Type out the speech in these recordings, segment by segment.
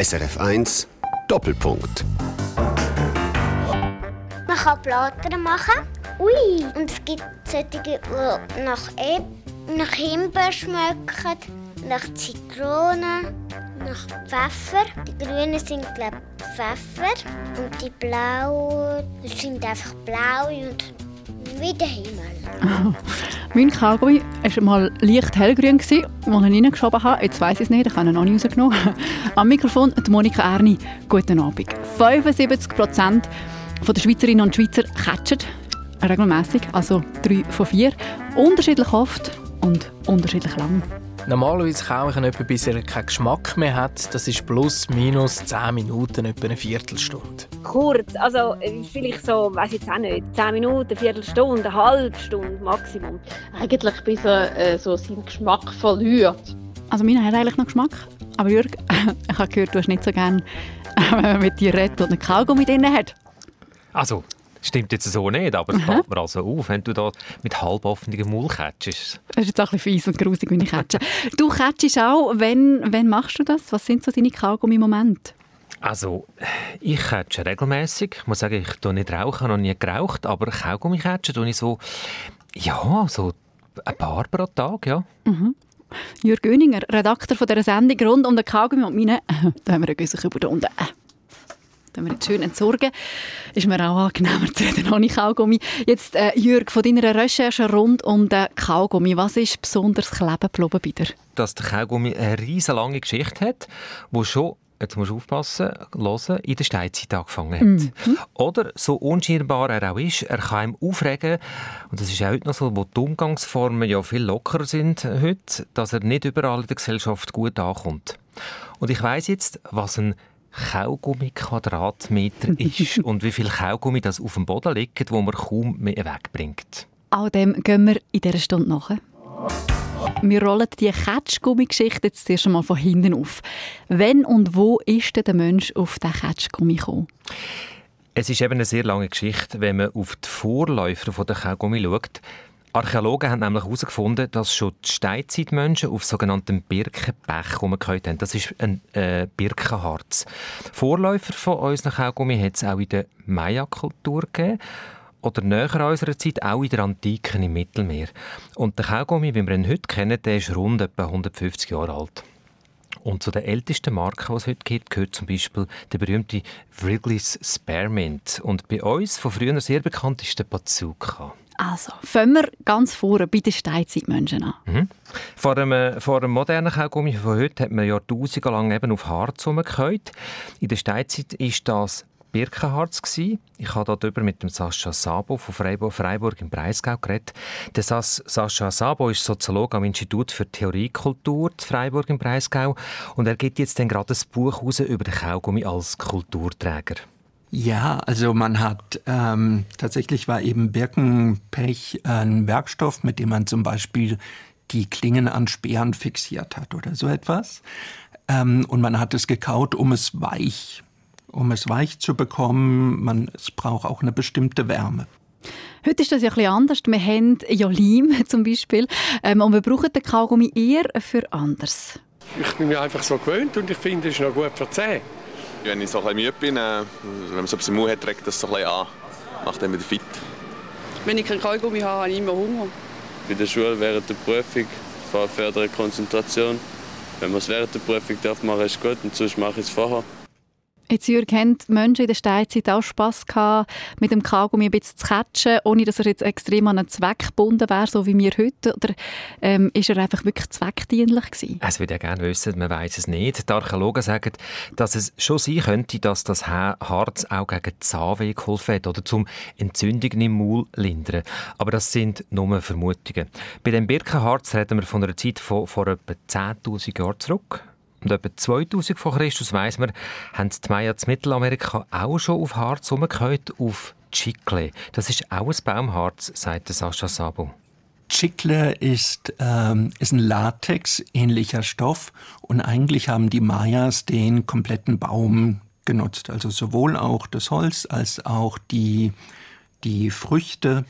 SRF 1 Doppelpunkt. Man kann Blattern machen. Ui! Und es gibt solche, die nach, e nach Himbeer schmecken, nach Zitrone, nach Pfeffer. Die grünen sind, glaube ich, Pfeffer. Und die blauen sind einfach blau und wie der Himmel. mein Kaugummi war mal leicht hellgrün, als ich ihn reingeschoben habe. Jetzt weiss ich es nicht, ich habe ihn noch nicht rausgenommen. Am Mikrofon die Monika Erni. Guten Abend. 75 Prozent der Schweizerinnen und Schweizer catchen regelmäßig, also drei von vier. Unterschiedlich oft und unterschiedlich lang. Normalerweise kaufe ich ihn etwa, bis er keinen Geschmack mehr hat. Das ist plus minus 10 Minuten, etwa eine Viertelstunde. Kurz, also vielleicht so, weiß ich jetzt auch nicht, 10 Minuten, eine Viertelstunde, eine halbe Stunde Maximum. Eigentlich bis er äh, so seinen Geschmack verliert. Also meiner hat eigentlich noch Geschmack. Aber Jürg, ich habe gehört, du hast nicht so gerne, wenn man mit dir redet und einen Kaugummi drin hat. Also, Stimmt jetzt so nicht, aber es fällt mir also auf, wenn du da mit halb offenem Maul catchest. Das ist jetzt auch ein bisschen fies und grusig, wenn ich catche. du catchest auch, wenn, wenn machst du das? Was sind so deine Kaugummi-Momente? Also, ich catche regelmäßig. Ich muss sagen, ich tue nicht rauchen, habe noch nie geraucht, aber Kaugummi catchen tue ich so, ja, so ein paar pro Tag, ja. Mhm. Jürg Göninger, Redakteur von dieser Sendung rund um den Kaugummi und meine, da haben wir einen Güssig über unten wenn wir jetzt schön entsorgen, ist mir auch angenehmer zu reden ohne Kaugummi. Jetzt, äh, Jürg, von deiner Recherche rund um den Kaugummi, was ist besonders kleben geblieben bei dir? Dass der Kaugummi eine riesige lange Geschichte hat, wo schon jetzt musst du aufpassen, hören, in der Steinzeit angefangen hat. Mhm. Oder, so unscheinbar er auch ist, er kann ihm aufregen, und das ist auch heute noch so, wo die Umgangsformen ja viel lockerer sind heute, dass er nicht überall in der Gesellschaft gut ankommt. Und ich weiß jetzt, was ein Kaugummi-Quadratmeter ist und wie viel Kaugummi das auf dem Boden liegt, wo man kaum mehr wegbringt. All dem gehen wir in dieser Stunde nach. Wir rollen die Ketschgummi-Geschichte jetzt zuerst einmal von hinten auf. Wenn und wo ist denn der Mensch auf den Ketschgummi gekommen? Es ist eben eine sehr lange Geschichte, wenn man auf die Vorläufer der Kaugummi schaut. Archäologen haben nämlich herausgefunden, dass schon die Steinzeitmenschen auf sogenannten Birkenbech rumgehört haben. Das ist ein äh, Birkenharz. Vorläufer von unseren Kaugummi hat es auch in der Maya-Kultur gegeben oder näher an unserer Zeit auch in der Antike im Mittelmeer. Und der Kaugummi, wie wir ihn heute kennen, der ist rund etwa 150 Jahre alt. Und zu den ältesten Marken, die es heute gibt, gehört zum Beispiel der berühmte Wrigley's Spearmint. Und bei uns von früher sehr bekannt ist der Bazooka. Also, fangen wir ganz vorne bei den Steinzeitmenschen an. Mhm. Vor, einem, vor einem modernen Kaugummi von heute hat man Jahrtausende lang eben auf Harz herumgehört. In der Steinzeit war das Birkenharz. Gewesen. Ich habe darüber mit dem Sascha Sabo von Freiburg, Freiburg im Breisgau geredet. Der Sas Sascha Sabo ist Soziologe am Institut für Theoriekultur in Freiburg im Breisgau und er gibt jetzt gerade ein Buch über den Kaugummi als Kulturträger. Ja, also man hat ähm, tatsächlich war eben Birkenpech ein Werkstoff, mit dem man zum Beispiel die Klingen an Speeren fixiert hat oder so etwas. Ähm, und man hat es gekaut, um es weich, um es weich zu bekommen. Man, es braucht auch eine bestimmte Wärme. Heute ist das ja ein bisschen anders. Wir haben ja Leim zum Beispiel ähm, und wir brauchen den Kaugummi eher für anders. Ich bin mir einfach so gewöhnt und ich finde, es ist noch gut für die Zähne. Wenn ich so ein müde bin, äh, wenn man so etwas im Mund hat, trägt das so ein an. Macht dann wieder fit. Wenn ich keinen Kaugummi habe, habe ich immer Hunger. Bei der Schule während der Prüfung fördere Konzentration. Wenn man es während der Prüfung darf machen, ist gut und sonst mache ich es vorher. Jetzt, Jürg, haben Menschen in der Steinzeit auch Spass gehabt, mit dem Kaugummi ein bisschen zu catchen, ohne dass er jetzt extrem an einen Zweck gebunden wäre, so wie wir heute? Oder ähm, ist er einfach wirklich zweckdienlich gewesen? Es würde ja gerne wissen, man weiß es nicht. Die Archäologen sagen, dass es schon sein könnte, dass das Harz auch gegen Zahnweh geholfen hat oder zum Entzündungen im Maul lindern. Aber das sind nur Vermutungen. Bei dem Birkenharz reden wir von einer Zeit von vor etwa 10'000 Jahren zurück. Und etwa 2000 vor Christus weiss man, haben die Maya in Mittelamerika auch schon auf Harz umgehört, auf Chicle. Das ist auch ein Baumharz, sagt Sascha Sabo. Chicle ist, ähm, ist ein Latex-ähnlicher Stoff und eigentlich haben die Mayas den kompletten Baum genutzt. Also sowohl auch das Holz als auch die, die Früchte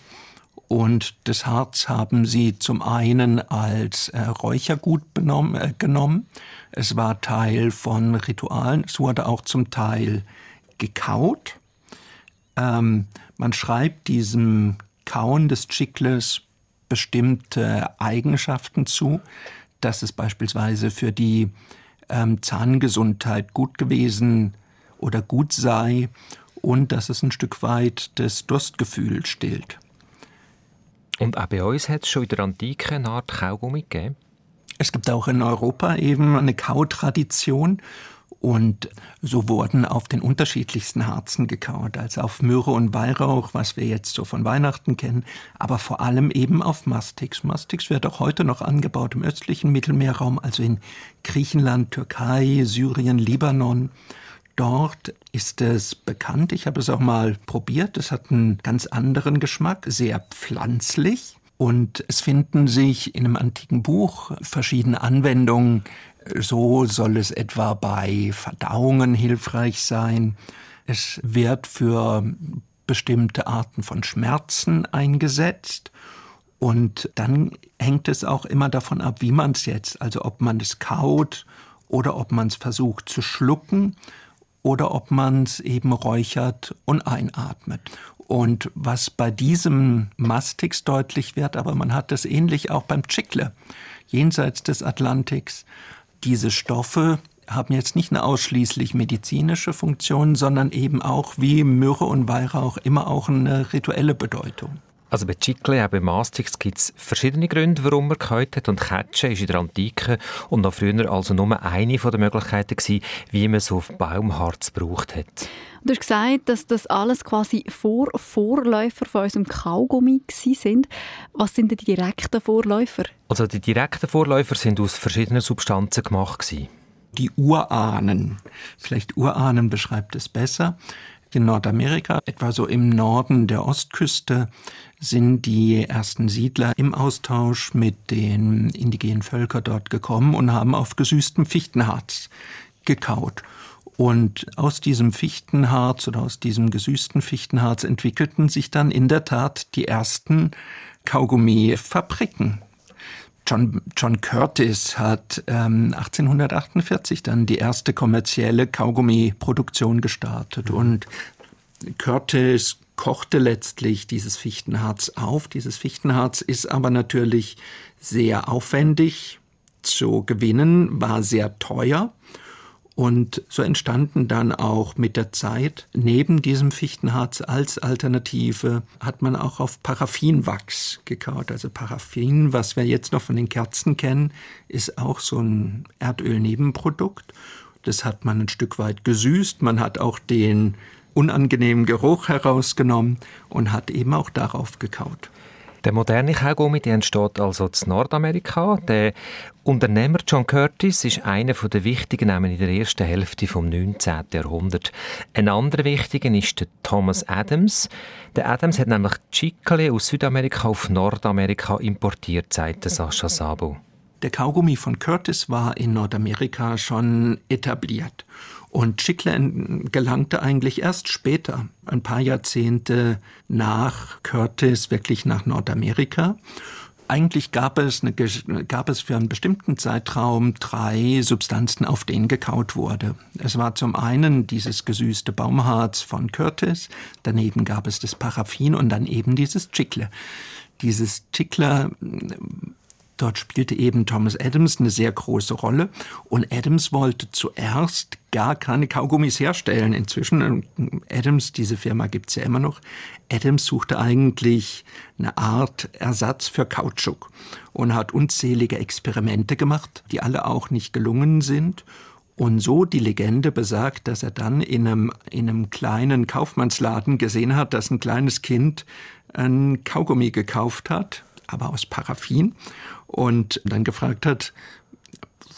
Und das Harz haben sie zum einen als äh, Räuchergut benommen, äh, genommen. Es war Teil von Ritualen. Es wurde auch zum Teil gekaut. Ähm, man schreibt diesem Kauen des Chicles bestimmte Eigenschaften zu, dass es beispielsweise für die ähm, Zahngesundheit gut gewesen oder gut sei und dass es ein Stück weit das Durstgefühl stillt. Und auch bei uns hat es schon in der Antike eine Art Kaugummi gegeben? Es gibt auch in Europa eben eine Kautradition und so wurden auf den unterschiedlichsten Harzen gekaut, also auf Myrrhe und Weihrauch, was wir jetzt so von Weihnachten kennen, aber vor allem eben auf Mastix. Mastix wird auch heute noch angebaut im östlichen Mittelmeerraum, also in Griechenland, Türkei, Syrien, Libanon. Dort ist es bekannt, ich habe es auch mal probiert, es hat einen ganz anderen Geschmack, sehr pflanzlich. Und es finden sich in einem antiken Buch verschiedene Anwendungen. So soll es etwa bei Verdauungen hilfreich sein. Es wird für bestimmte Arten von Schmerzen eingesetzt. Und dann hängt es auch immer davon ab, wie man es jetzt, also ob man es kaut oder ob man es versucht zu schlucken oder ob man es eben räuchert und einatmet. Und was bei diesem Mastix deutlich wird, aber man hat das ähnlich auch beim Chicle, jenseits des Atlantiks, diese Stoffe haben jetzt nicht eine ausschließlich medizinische Funktion, sondern eben auch wie Myrrhe und Weihrauch immer auch eine rituelle Bedeutung. Also bei Chicle, auch bei Mastix gibt es verschiedene Gründe, warum man gehört hat. Und Ketschen ist in der Antike und noch früher also nur eine der Möglichkeiten gewesen, wie man es auf Baumharz gebraucht hat. Du hast gesagt, dass das alles quasi Vor Vorläufer von unserem Kaugummi sind. Was sind denn die direkten Vorläufer? Also die direkten Vorläufer sind aus verschiedenen Substanzen gemacht gewesen. Die Urahnen, vielleicht Urahnen beschreibt es besser. In Nordamerika, etwa so im Norden der Ostküste, sind die ersten Siedler im Austausch mit den indigenen Völkern dort gekommen und haben auf gesüßtem Fichtenharz gekaut. Und aus diesem Fichtenharz oder aus diesem gesüßten Fichtenharz entwickelten sich dann in der Tat die ersten Kaugummi-Fabriken. John, John Curtis hat ähm, 1848 dann die erste kommerzielle Kaugummi-Produktion gestartet. Mhm. Und Curtis kochte letztlich dieses Fichtenharz auf. Dieses Fichtenharz ist aber natürlich sehr aufwendig zu gewinnen, war sehr teuer. Und so entstanden dann auch mit der Zeit neben diesem Fichtenharz als Alternative hat man auch auf Paraffinwachs gekaut. Also Paraffin, was wir jetzt noch von den Kerzen kennen, ist auch so ein Erdölnebenprodukt. Das hat man ein Stück weit gesüßt. Man hat auch den unangenehmen Geruch herausgenommen und hat eben auch darauf gekaut. Der moderne Kaugummi der entsteht also in Nordamerika. Der Unternehmer John Curtis ist einer der wichtigen Namen in der ersten Hälfte des 19. Jahrhunderts. Ein anderer wichtiger ist der Thomas Adams. Der Adams hat nämlich Chicle aus Südamerika auf Nordamerika importiert, sagt Sascha Sabo. Der Kaugummi von Curtis war in Nordamerika schon etabliert. Und Chicle gelangte eigentlich erst später, ein paar Jahrzehnte nach Curtis, wirklich nach Nordamerika. Eigentlich gab es, eine, gab es für einen bestimmten Zeitraum drei Substanzen, auf denen gekaut wurde. Es war zum einen dieses gesüßte Baumharz von Curtis, daneben gab es das Paraffin und dann eben dieses Chicle. Dieses Chicle Dort spielte eben Thomas Adams eine sehr große Rolle. Und Adams wollte zuerst gar keine Kaugummis herstellen. Inzwischen, Adams, diese Firma gibt's ja immer noch, Adams suchte eigentlich eine Art Ersatz für Kautschuk und hat unzählige Experimente gemacht, die alle auch nicht gelungen sind. Und so die Legende besagt, dass er dann in einem, in einem kleinen Kaufmannsladen gesehen hat, dass ein kleines Kind ein Kaugummi gekauft hat, aber aus Paraffin und dann gefragt hat,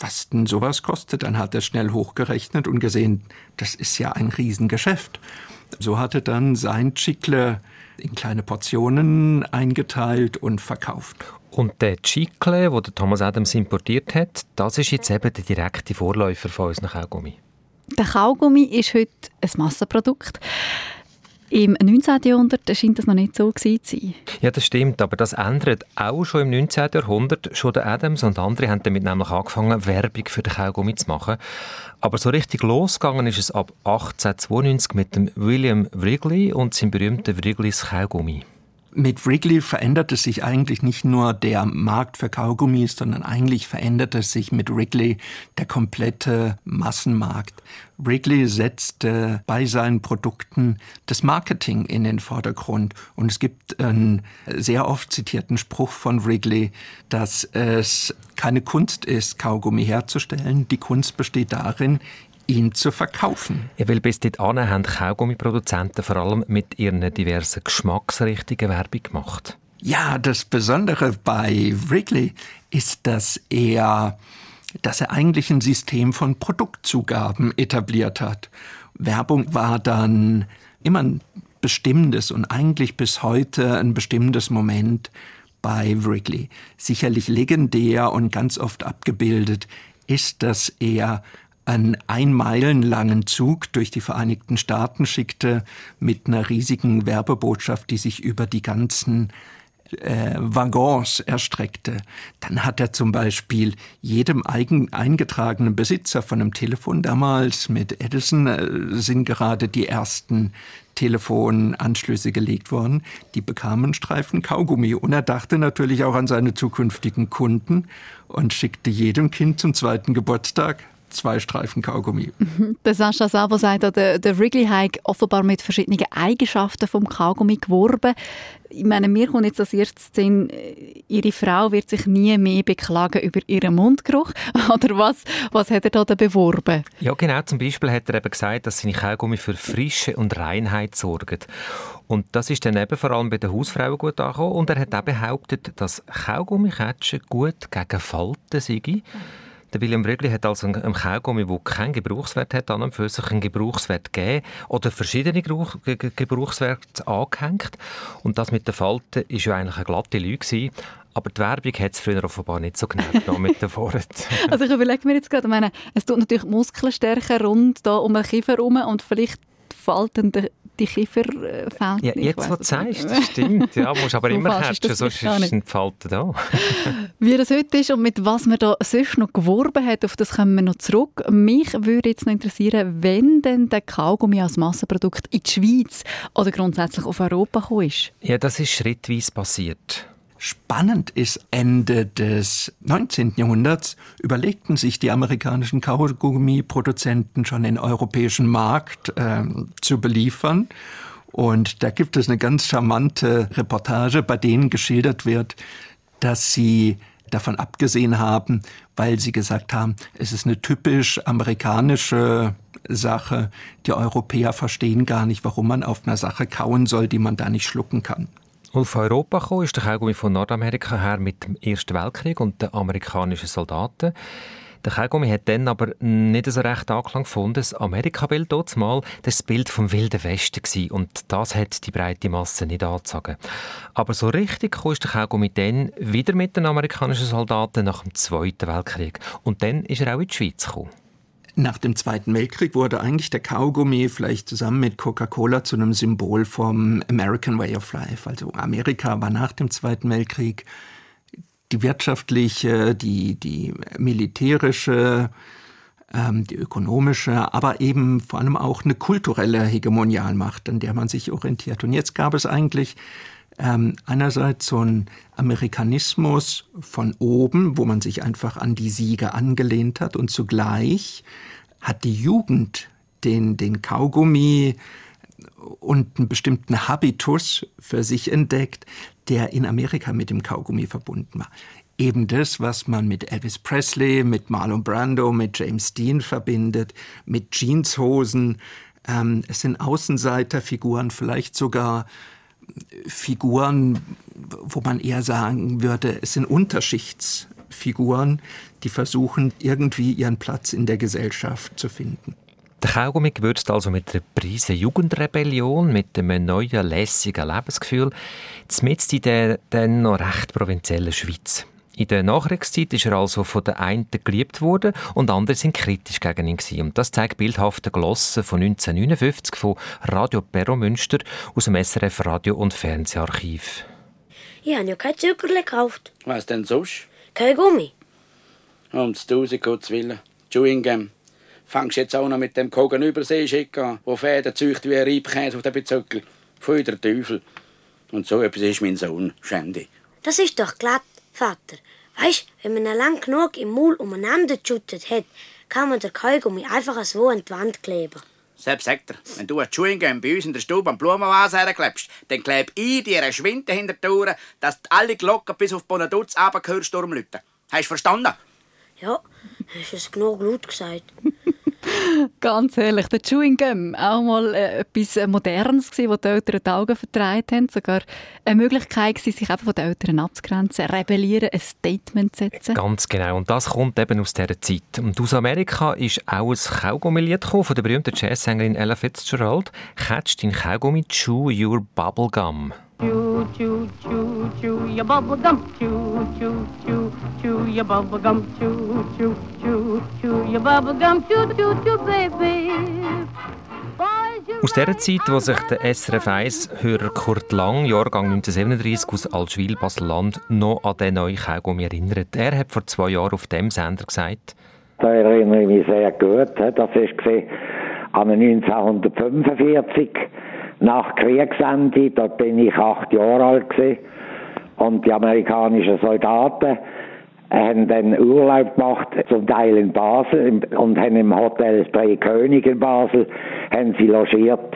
was denn sowas kostet. Dann hat er schnell hochgerechnet und gesehen, das ist ja ein Riesengeschäft. So hatte dann sein Chicle in kleine Portionen eingeteilt und verkauft. Und der Chicle, den Thomas Adams importiert hat, das ist jetzt eben der direkte Vorläufer von unserem Kaugummi. Der Kaugummi ist heute ein Massenprodukt. Im 19. Jahrhundert scheint das noch nicht so gewesen zu sein. Ja, das stimmt, aber das ändert auch schon im 19. Jahrhundert. Schon der Adams und andere haben damit nämlich angefangen, Werbung für den Kaugummi zu machen. Aber so richtig losgegangen ist es ab 1892 mit dem William Wrigley und seinem berühmten Wrigleys Kaugummi. Mit Wrigley veränderte sich eigentlich nicht nur der Markt für Kaugummis, sondern eigentlich veränderte sich mit Wrigley der komplette Massenmarkt. Wrigley setzte bei seinen Produkten das Marketing in den Vordergrund. Und es gibt einen sehr oft zitierten Spruch von Wrigley, dass es keine Kunst ist, Kaugummi herzustellen. Die Kunst besteht darin, ihn zu verkaufen. Ja, weil bis dahin haben Kaugummiproduzenten vor allem mit ihren diversen Geschmacksrichtungen Werbung gemacht. Ja, das Besondere bei Wrigley ist, dass er, dass er eigentlich ein System von Produktzugaben etabliert hat. Werbung war dann immer ein bestimmendes und eigentlich bis heute ein bestimmendes Moment bei Wrigley. Sicherlich legendär und ganz oft abgebildet ist, dass er einen einmeilenlangen Zug durch die Vereinigten Staaten schickte mit einer riesigen Werbebotschaft, die sich über die ganzen äh, Waggons erstreckte. Dann hat er zum Beispiel jedem eigen eingetragenen Besitzer von einem Telefon damals mit Edison äh, sind gerade die ersten Telefonanschlüsse gelegt worden. Die bekamen Streifen Kaugummi. Und er dachte natürlich auch an seine zukünftigen Kunden und schickte jedem Kind zum zweiten Geburtstag zwei Streifen Kaugummi. Der Sascha selber sagt, der, der Wrigley hat offenbar mit verschiedenen Eigenschaften vom Kaugummi geworben. Ich meine, mir kommt jetzt als erstes Sinn, ihre Frau wird sich nie mehr beklagen über ihren Mundgeruch. Oder was, was hat er da beworben? Ja, genau. Zum Beispiel hat er eben gesagt, dass seine Kaugummi für Frische und Reinheit sorgen. Und das ist dann eben vor allem bei den Hausfrauen gut angekommen. Und er hat auch behauptet, dass Kaugummiketschen gut gegen Falten sei. Der William Wrigley hat also einen Kaugummi, der keinen Gebrauchswert hat, an und für sich einen Gebrauchswert gegeben oder verschiedene Gebrauchswerte angehängt. Und das mit den Falten war ja eigentlich eine glatte Lüge. Aber die Werbung hat es früher offenbar nicht so genau genommen mit also ich überlege mir jetzt gerade, meine, es tut natürlich Muskeln stärken rund da um den Kiefer herum und vielleicht Falten die Kieferfältchen. Ja, jetzt, wo du sagst, das stimmt. Ja, musst aber immer catchen, sonst ist ein Falten da. Wie das heute ist und mit was man da sonst noch geworben hat, auf das kommen wir noch zurück. Mich würde jetzt noch interessieren, wenn denn der Kaugummi als Massenprodukt in die Schweiz oder grundsätzlich auf Europa gekommen ist. Ja, das ist schrittweise passiert. Spannend ist, Ende des 19. Jahrhunderts überlegten sich die amerikanischen Kaugummi-Produzenten schon den europäischen Markt äh, zu beliefern. Und da gibt es eine ganz charmante Reportage, bei denen geschildert wird, dass sie davon abgesehen haben, weil sie gesagt haben, es ist eine typisch amerikanische Sache. Die Europäer verstehen gar nicht, warum man auf einer Sache kauen soll, die man da nicht schlucken kann. Auf Europa kam ist der Kaugummi von Nordamerika her mit dem Ersten Weltkrieg und den amerikanischen Soldaten. Der Kaugummi hat dann aber nicht so recht Anklang gefunden. Das Amerika-Bild dort mal, das Bild vom Wilden Westen gewesen. und das hat die breite Masse nicht angezogen. Aber so richtig kam der Kaugummi dann wieder mit den amerikanischen Soldaten nach dem Zweiten Weltkrieg. Und dann ist er auch in die Schweiz gekommen. Nach dem Zweiten Weltkrieg wurde eigentlich der Kaugummi vielleicht zusammen mit Coca-Cola zu einem Symbol vom American Way of Life. Also Amerika war nach dem Zweiten Weltkrieg die wirtschaftliche, die, die militärische, ähm, die ökonomische, aber eben vor allem auch eine kulturelle Hegemonialmacht, an der man sich orientiert. Und jetzt gab es eigentlich ähm, einerseits so ein Amerikanismus von oben, wo man sich einfach an die Siege angelehnt hat und zugleich hat die Jugend den, den Kaugummi und einen bestimmten Habitus für sich entdeckt, der in Amerika mit dem Kaugummi verbunden war. Eben das, was man mit Elvis Presley, mit Marlon Brando, mit James Dean verbindet, mit Jeanshosen. Ähm, es sind Außenseiterfiguren, vielleicht sogar Figuren, wo man eher sagen würde, es sind Unterschichtsfiguren, die versuchen, irgendwie ihren Platz in der Gesellschaft zu finden. Der Kaugummi gewürzt also mit einer Prise Jugendrebellion, mit einem neuen, lässigen Lebensgefühl, mitten in der dann noch recht provinziellen Schweiz. In der Nachkriegszeit ist er also von den einen geliebt worden und andere sind kritisch gegen ihn gewesen. Und das zeigt bildhafte Glosse von 1959 von Radio Perro Münster aus dem SRF Radio- und Fernseharchiv. Ich habe ja kein Zuckerle gekauft. Was denn sonst? Kein Gummi. Um das Tausend Gottes Willen. Chewing Gum. Fangst jetzt auch noch mit dem Kogen Überseeschick an, wo Fäden zücht wie ein Reibkäse auf den Bezöckel. Pfui der Teufel. Und so etwas ist mein Sohn, Shandy. Das ist doch glatt, Vater. Weißt, wenn man ihn lang genug im Maul umeinander geschüttet hat, kann man den Kaugummi einfach so an die Wand kleben. Selbst sagt er, wenn du ein Chewing Gum bei uns in der Stube am Blumenvase herklebst, dann kleb ich dir eine Schwinte hinter die Ohren, dass alle Glocken bis auf Bonaduz runterhörst durchläuten. Hast du verstanden? Ja, hast es genug laut gesagt. Ganz ehrlich, der Chewing Gum, auch mal äh, etwas Modernes gewesen, wo die Eltern die Augen vertreibt haben. Sogar eine Möglichkeit gewesen, sich eben von den Eltern abzugrenzen, rebellieren, ein Statement zu setzen. Ganz genau. Und das kommt eben aus dieser Zeit. Und aus Amerika ist auch ein Kaugummilied von der berühmten Jazzsängerin Ella Fitzgerald. «Catch dein Kaugummi, chew your bubblegum». Chew, chew, chew, chew your bubble gum. Chew, chew, chew, chew your bubble gum. Chew, chew, chew, chew your bubble gum. Chew, chew, chew, baby. Aus der Zeit, wo sich der SRF 1-Hörer Kurt Lang, Jahrgang 1937 aus Altschwil, Basel-Land, noch an den neuen Kaugummi erinnert. Er hat vor zwei Jahren auf dem Sender gesagt, Da erinnere ich mich sehr gut. Das war am 1945 nach Kriegsende. Dort bin ich acht Jahre alt gewesen. und die amerikanischen Soldaten haben dann Urlaub gemacht, zum Teil in Basel und haben im Hotel Drei König in Basel haben sie logiert.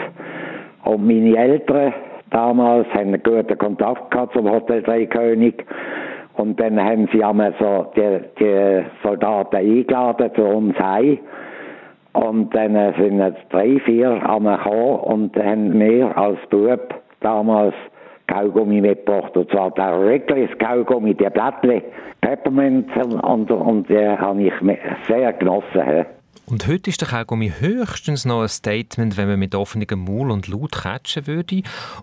Und meine Eltern damals haben einen guten Kontakt gehabt zum Hotel Drei König. Und dann haben sie einmal so die, die Soldaten eingeladen zu uns heim. Und dann äh, sind jetzt drei, vier einmal gekommen und haben mir als Bub damals Kaugummi mitgebracht. Und zwar der Wrigley's Kaugummi, die Blättli, Peppermint und, und, und die habe ich sehr genossen. Und heute ist der Kaugummi höchstens noch ein Statement, wenn man mit offenem Maul und laut catchen würde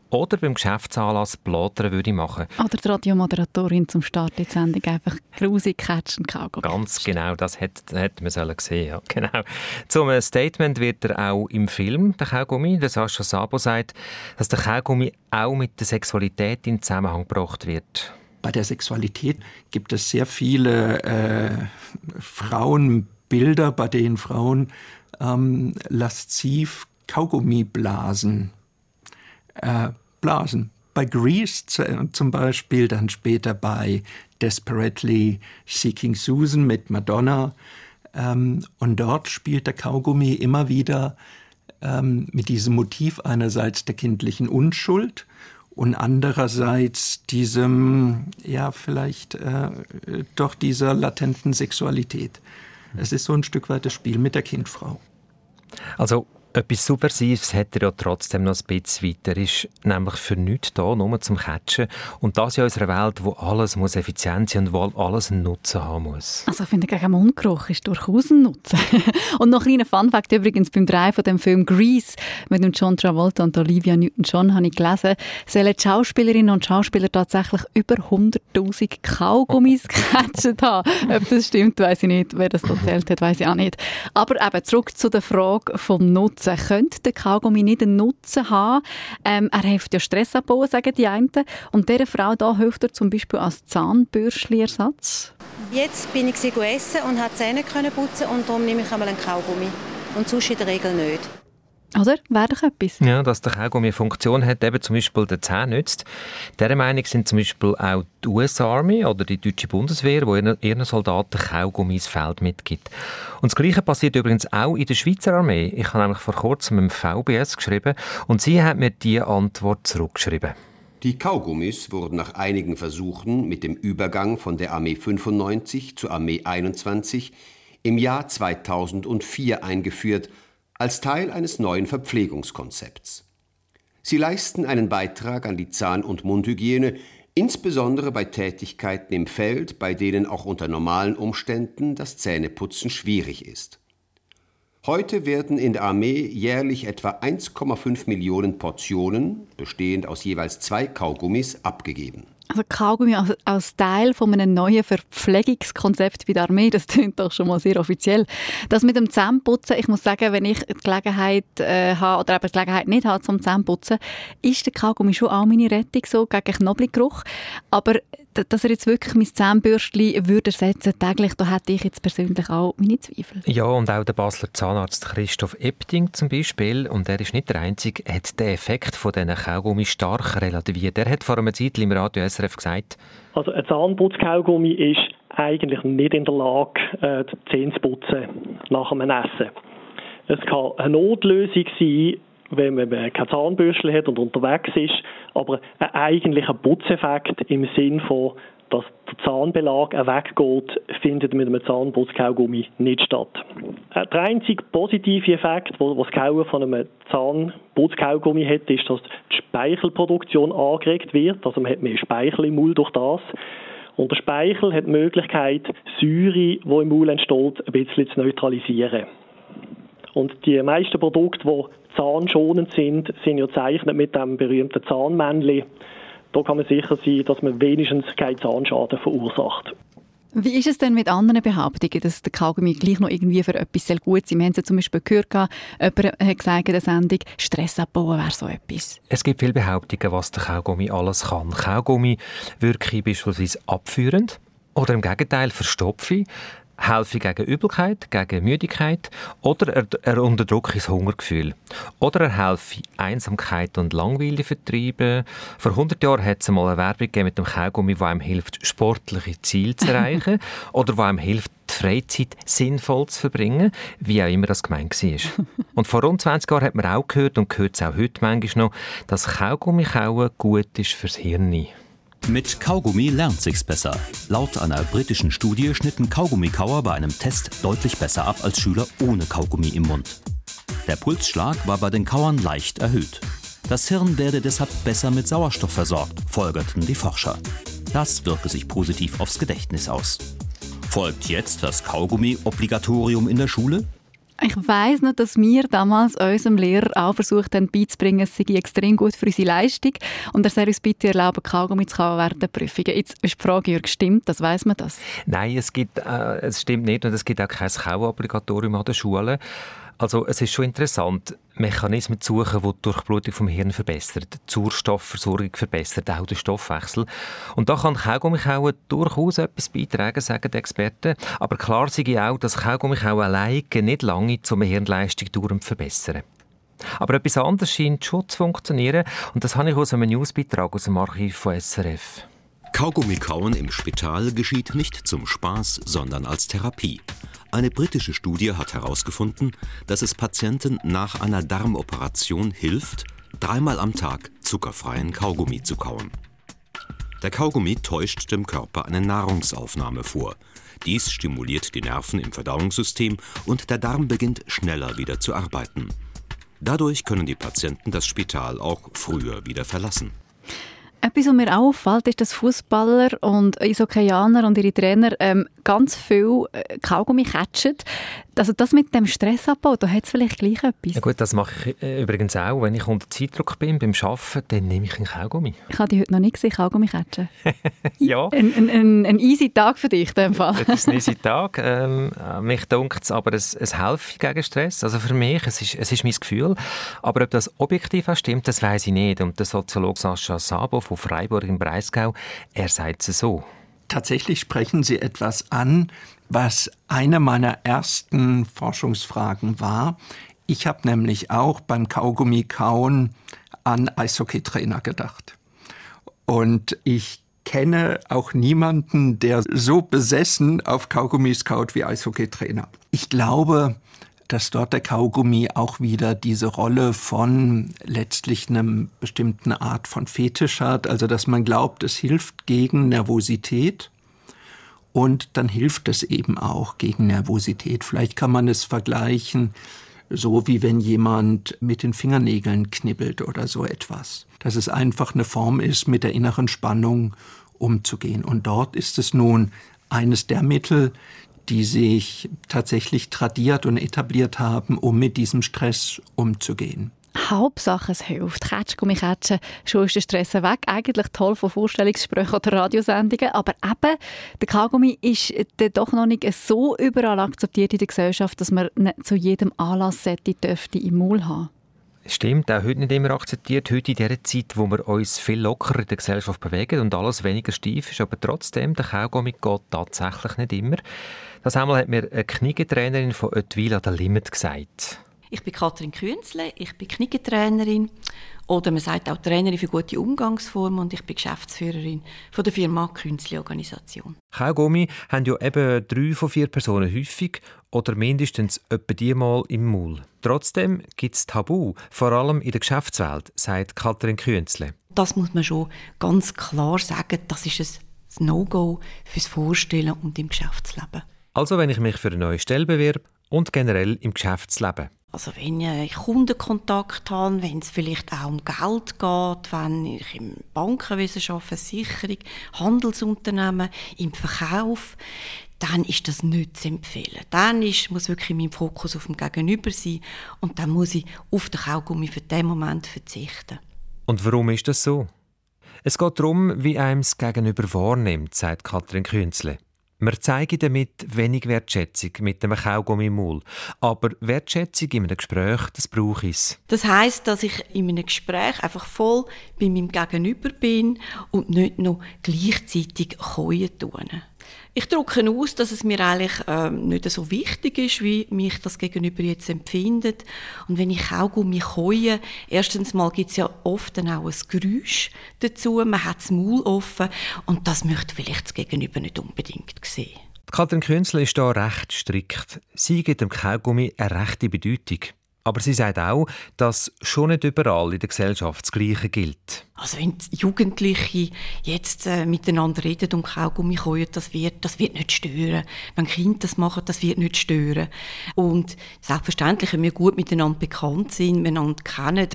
oder beim Geschäftsanlass Plaudern würde machen. Oder die Radiomoderatorin zum Start der Sendung einfach grusig catchen Kaugummi. Ganz genau, das hätte, hätte man sollen sehen ja, genau. Zum äh, Statement wird er auch im Film, der Kaugummi, der Sascha Sabo sagt, dass der Kaugummi auch mit der Sexualität in Zusammenhang gebracht wird. Bei der Sexualität gibt es sehr viele äh, Frauenbilder, bei denen Frauen ähm, lasziv Kaugummi blasen. Äh, blasen. Bei Grease z- zum Beispiel, dann später bei Desperately Seeking Susan mit Madonna. Ähm, und dort spielt der Kaugummi immer wieder ähm, mit diesem Motiv einerseits der kindlichen Unschuld und andererseits diesem, ja, vielleicht äh, doch dieser latenten Sexualität. Es ist so ein Stück weit das Spiel mit der Kindfrau. Also etwas Subversives hat er ja trotzdem noch ein bisschen weiter. Er ist nämlich für nichts da, nur zum Catchen. Und das in unserer Welt, wo alles muss effizient sein und wo alles einen Nutzen haben muss. Also ich finde, gegen Mundgeruch ist durchaus ein Nutzen. und noch ein kleiner Funfact übrigens beim Drei von dem Film «Grease» mit dem John Travolta und Olivia Newton-John habe ich gelesen, sollen die Schauspielerinnen und Schauspieler tatsächlich über 100'000 Kaugummis gecatcht haben. Ob das stimmt, weiß ich nicht. Wer das erzählt hat, weiß ich auch nicht. Aber eben zurück zu der Frage vom Nutzen. Könnte der Kaugummi nicht einen Nutzen haben? Ähm, er hilft ja Stress abbauen, sagen die einen. Und dieser Frau da hilft er zum Beispiel als Zahnbürstli-Ersatz. Jetzt bin ich sie essen und konnte Zähne putzen und darum nehme ich einmal einen Kaugummi. Und sonst in der Regel nicht. Oder? Wäre doch etwas. Ja, dass der Kaugummi eine Funktion hat, eben zum Beispiel den Zähnen nützt. Dieser Meinung sind zum Beispiel auch die US-Army oder die deutsche Bundeswehr, die ihren, Soldaten Kaugummi ins Feld mitgibt. Und das Gleiche passiert übrigens auch in der Schweizer Armee. Ich habe nämlich vor kurzem im VBS geschrieben und sie hat mir diese Antwort zurückgeschrieben. Die Kaugummis wurden nach einigen Versuchen mit dem Übergang von der Armee 95 zur Armee 21 im Jahr 2004 eingeführt als Teil eines neuen Verpflegungskonzepts. Sie leisten einen Beitrag an die Zahn- und Mundhygiene, insbesondere bei Tätigkeiten im Feld, bei denen auch unter normalen Umständen das Zähneputzen schwierig ist. Heute werden in der Armee jährlich etwa 1,5 Millionen Portionen, bestehend aus jeweils zwei Kaugummis, abgegeben. Also Kaugummi als, als Teil von einem neuen Verpflegungskonzept bei der Armee, das klingt doch schon mal sehr offiziell. Das mit dem Zähneputzen, ich muss sagen, wenn ich die Gelegenheit äh, habe oder eben die Gelegenheit nicht habe zum Zähneputzen, ist der Kaugummi schon auch meine Rettung so gegen Knoblauchgeruch. Aber dass er jetzt wirklich mein Zahnbürstchen würde ersetzen täglich, da hätte ich jetzt persönlich auch meine Zweifel. Ja, und auch der Basler Zahnarzt Christoph Epting zum Beispiel, und er ist nicht der Einzige, hat den Effekt von diesen Kaugummi stark relativiert. Er hat vor einer Zeit im Radio SRF gesagt, also ein Zahnputzkaugummi ist eigentlich nicht in der Lage, äh, die Zähne zu putzen nach dem Essen. Es kann eine Notlösung sein, wenn man Zahnbürstel hat und unterwegs ist, aber ein eigentlicher Putzeffekt im Sinn von, dass der Zahnbelag weggeht, findet mit einem Zahnputzkaugummi nicht statt. Äh, der einzige positive Effekt, wo das Kauen von einem Zahnputzkaugummi hat, ist, dass die Speichelproduktion angeregt wird. Also man hat mehr Speichel im Mund durch das. Und der Speichel hat die Möglichkeit, Säure, die im Mund entsteht, ein bisschen zu neutralisieren. Und die meisten Produkte, die zahnschonend sind, sind ja gezeichnet mit dem berühmten Zahnmännchen. Da kann man sicher sein, dass man wenigstens keinen Zahnschaden verursacht. Wie ist es denn mit anderen Behauptungen, dass der Kaugummi gleich noch irgendwie für etwas sehr gut ist? Wir haben es zum Beispiel gehört, jemand hat gesagt in der Sendung, Stress abbauen wäre so etwas. Es gibt viele Behauptungen, was der Kaugummi alles kann. Kaugummi wirke beispielsweise abführend oder im Gegenteil verstopfe helfe gegen Übelkeit, gegen Müdigkeit oder er, er unterdrücke das Hungergefühl. Oder er helfe Einsamkeit und Langweile vertreiben. Vor 100 Jahren hat es mal eine Werbung gegeben mit dem Kaugummi, der einem hilft, sportliche Ziele zu erreichen oder der einem hilft, die Freizeit sinnvoll zu verbringen, wie auch immer das gemeint war. Und vor rund 20 Jahren hat man auch gehört und hört es auch heute manchmal noch, dass Kaugummi kauen gut ist fürs Hirn. Mit Kaugummi lernt sich's besser. Laut einer britischen Studie schnitten Kaugummikauer bei einem Test deutlich besser ab als Schüler ohne Kaugummi im Mund. Der Pulsschlag war bei den Kauern leicht erhöht. Das Hirn werde deshalb besser mit Sauerstoff versorgt, folgerten die Forscher. Das wirke sich positiv aufs Gedächtnis aus. Folgt jetzt das Kaugummi-Obligatorium in der Schule? Ich weiss noch, dass wir damals unserem Lehrer auch versucht haben beizubringen, es sei extrem gut für unsere Leistung und er soll uns bitte erlauben, Kaugummi zu kauen während der Prüfungen. Jetzt ist die Frage, Jörg, stimmt das? Weiss man das? Nein, es, gibt, äh, es stimmt nicht und es gibt auch kein Kauobligatorium an der Schule. Also es ist schon interessant, Mechanismen zu suchen, die die Durchblutung vom Hirn verbessern, die Sauerstoffversorgung verbessern, auch den Stoffwechsel. Und da kann Kaugummikauen durchaus etwas beitragen, sagen die Experten. Aber klar sei auch, dass Kaugummikauen alleine nicht lange zur Hirnleistung dauernd verbessern. Aber etwas anderes scheint schon zu funktionieren und das habe ich aus einem Newsbeitrag aus dem Archiv von SRF. Kaugummikauen im Spital geschieht nicht zum Spaß, sondern als Therapie. Eine britische Studie hat herausgefunden, dass es Patienten nach einer Darmoperation hilft, dreimal am Tag zuckerfreien Kaugummi zu kauen. Der Kaugummi täuscht dem Körper eine Nahrungsaufnahme vor. Dies stimuliert die Nerven im Verdauungssystem und der Darm beginnt schneller wieder zu arbeiten. Dadurch können die Patienten das Spital auch früher wieder verlassen. Etwas, was mir auffällt, ist, dass Fußballer und Isokaianer und ihre Trainer ähm, ganz viel äh, Kaugummi catchen. Also das mit dem Stressabbau, da hat es vielleicht gleich etwas. Ja gut, das mache ich äh, übrigens auch. Wenn ich unter Zeitdruck bin, beim Arbeiten, dann nehme ich einen Kaugummi. Ich habe dich heute noch nicht gesehen, Kaugummi catchen. ja. Ein, ein, ein, ein, easy Tag für dich in dem Fall. das ist ein easy Tag. Ähm, mich dunkt es, aber es, es hilft gegen Stress. Also für mich, es ist, es ist mein Gefühl. Aber ob das objektiv auch stimmt, das weiß ich nicht. Und der Soziologe Sascha Sabo von Freiburg im Breisgau, er sagt es so. Tatsächlich sprechen Sie etwas an, was eine meiner ersten Forschungsfragen war. Ich habe nämlich auch beim Kaugummi kauen an Eishockeytrainer gedacht. Und ich kenne auch niemanden, der so besessen auf Kaugummis kaut wie Eishockeytrainer. Ich glaube, dass dort der Kaugummi auch wieder diese Rolle von letztlich einem bestimmten Art von Fetisch hat, also dass man glaubt, es hilft gegen Nervosität und dann hilft es eben auch gegen Nervosität. Vielleicht kann man es vergleichen, so wie wenn jemand mit den Fingernägeln knibbelt oder so etwas. Dass es einfach eine Form ist, mit der inneren Spannung umzugehen. Und dort ist es nun eines der Mittel, die sich tatsächlich tradiert und etabliert haben, um mit diesem Stress umzugehen. Hauptsache es hilft. Ketschgummi ketschen, schon ist der Stress weg. Eigentlich toll von Vorstellungsgesprächen oder Radiosendungen. Aber eben, der Kaugummi ist doch noch nicht so überall akzeptiert in der Gesellschaft, dass man ihn zu jedem Anlass dürfte im Maul haben. Stimmt, auch heute nicht immer akzeptiert. Heute in dieser Zeit, wo wir uns viel lockerer in der Gesellschaft bewegen und alles weniger steif ist. Aber trotzdem, der Kaugummi geht tatsächlich nicht immer. Das einmal hat mir eine Kniegetrainerin von Oetwil an der Limit gesagt. Ich bin Katrin Künzle, ich bin Kniegetrainerin oder man sagt auch Trainerin für gute Umgangsformen und ich bin Geschäftsführerin von der Firma Künzle Organisation. Kaugummi haben ja eben drei von vier Personen häufig oder mindestens etwa die mal im Maul. Trotzdem gibt es Tabu, vor allem in der Geschäftswelt, sagt Katrin Künzle. Das muss man schon ganz klar sagen, das ist ein No-Go fürs Vorstellen und im Geschäftsleben. Also wenn ich mich für eine neue Stelle bewerbe und generell im Geschäftsleben. Also wenn ich Kundenkontakt habe, wenn es vielleicht auch um Geld geht, wenn ich im Bankenwesen arbeite, Versicherung, Handelsunternehmen, im Verkauf, dann ist das nicht zu empfehlen. Dann ist, muss wirklich mein Fokus auf dem Gegenüber sein und dann muss ich auf den Kaugummi für den Moment verzichten. Und warum ist das so? Es geht darum, wie einem das Gegenüber wahrnimmt, sagt Katrin Künzle. Wir zeigen damit wenig Wertschätzung mit dem Kaugummi im Maul. Aber Wertschätzung in einem Gespräch, das brauche ich. Das heißt, dass ich in einem Gespräch einfach voll bei meinem Gegenüber bin und nicht noch gleichzeitig Keuen tun. Ich drücke aus, dass es mir eigentlich ähm, nicht so wichtig ist, wie mich das Gegenüber jetzt empfindet. Und wenn ich Kaugummi keue, erstens mal gibt es ja oft dann auch ein Geräusch dazu, man hat das Maul offen und das möchte vielleicht das Gegenüber nicht unbedingt sehen. Katrin Künzle ist hier recht strikt. Sie gibt dem Kaugummi eine rechte Bedeutung. Aber sie sagt auch, dass schon nicht überall in der Gesellschaft das Gleiche gilt. Also wenn Jugendliche jetzt äh, miteinander reden und Kaugummi kommen, das wird, das wird nicht stören. Wenn Kinder das machen, das wird nicht stören. Und selbstverständlich, wenn wir gut miteinander bekannt sind, miteinander kennen,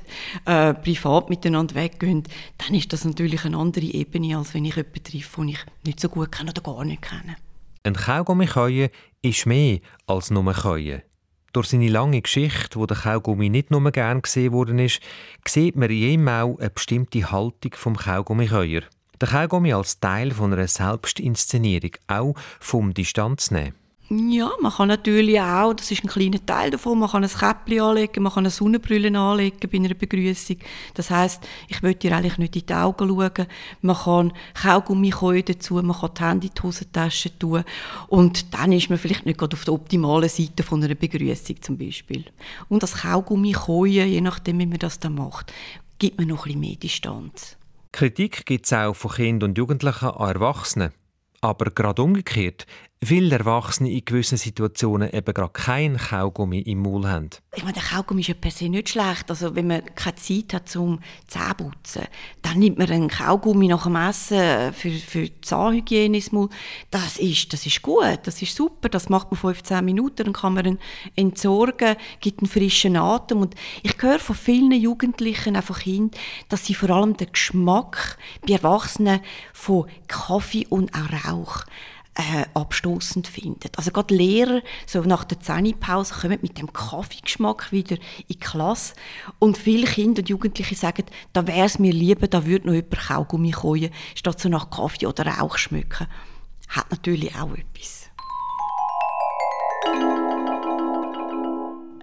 äh, privat miteinander weggehen, dann ist das natürlich eine andere Ebene, als wenn ich jemanden treffe, den ich nicht so gut kenne oder gar nicht kenne. Ein Kaugummi ist mehr als nur Keuen. Durch seine lange Geschichte, wo der Kaugummi nicht nur gern gesehen worden ist, sieht man in ihm auch eine bestimmte Haltung vom Kaugummikäuer. Der Kaugummi als Teil von einer Selbstinszenierung, auch vom Distanz nehmen. Ja, man kann natürlich auch, das ist ein kleiner Teil davon, man kann ein Käppchen anlegen, man kann eine Sonnenbrille anlegen bei einer Begrüßung. Das heißt, ich will dir eigentlich nicht in die Augen schauen. Man kann Kaugummi dazu, man kann die Hände in die Hosentasche tun und dann ist man vielleicht nicht gerade auf der optimalen Seite von einer Begrüßung zum Beispiel. Und das Kaugummi Keuen, je nachdem, wie man das dann macht, gibt man noch ein bisschen mehr Distanz. Kritik gibt es auch von Kindern und Jugendlichen an Erwachsenen. Aber gerade umgekehrt, Viele Erwachsene in gewissen Situationen eben gerade kein Kaugummi im Maul haben. Ich meine, der Kaugummi ist ja per se nicht schlecht. Also wenn man keine Zeit hat zum Zähneputzen, dann nimmt man einen Kaugummi nach dem Essen für, für die Zahnhygiene ins Maul. Das ist, das ist gut, das ist super. Das macht man 15 Minuten, dann kann man ihn entsorgen, gibt einen frischen Atem. Und ich höre von vielen Jugendlichen einfach hin, dass sie vor allem den Geschmack bei Erwachsenen von Kaffee und auch Rauch äh, abstoßend findet. Also gerade Lehrer, so nach der Zähnepause, kommen mit dem Kaffeegeschmack wieder in die Klasse und viele Kinder und Jugendliche sagen, da wäre es mir lieber, da würde noch jemand Kaugummi kommen, statt so nach Kaffee oder Rauch schmücken. Hat natürlich auch etwas.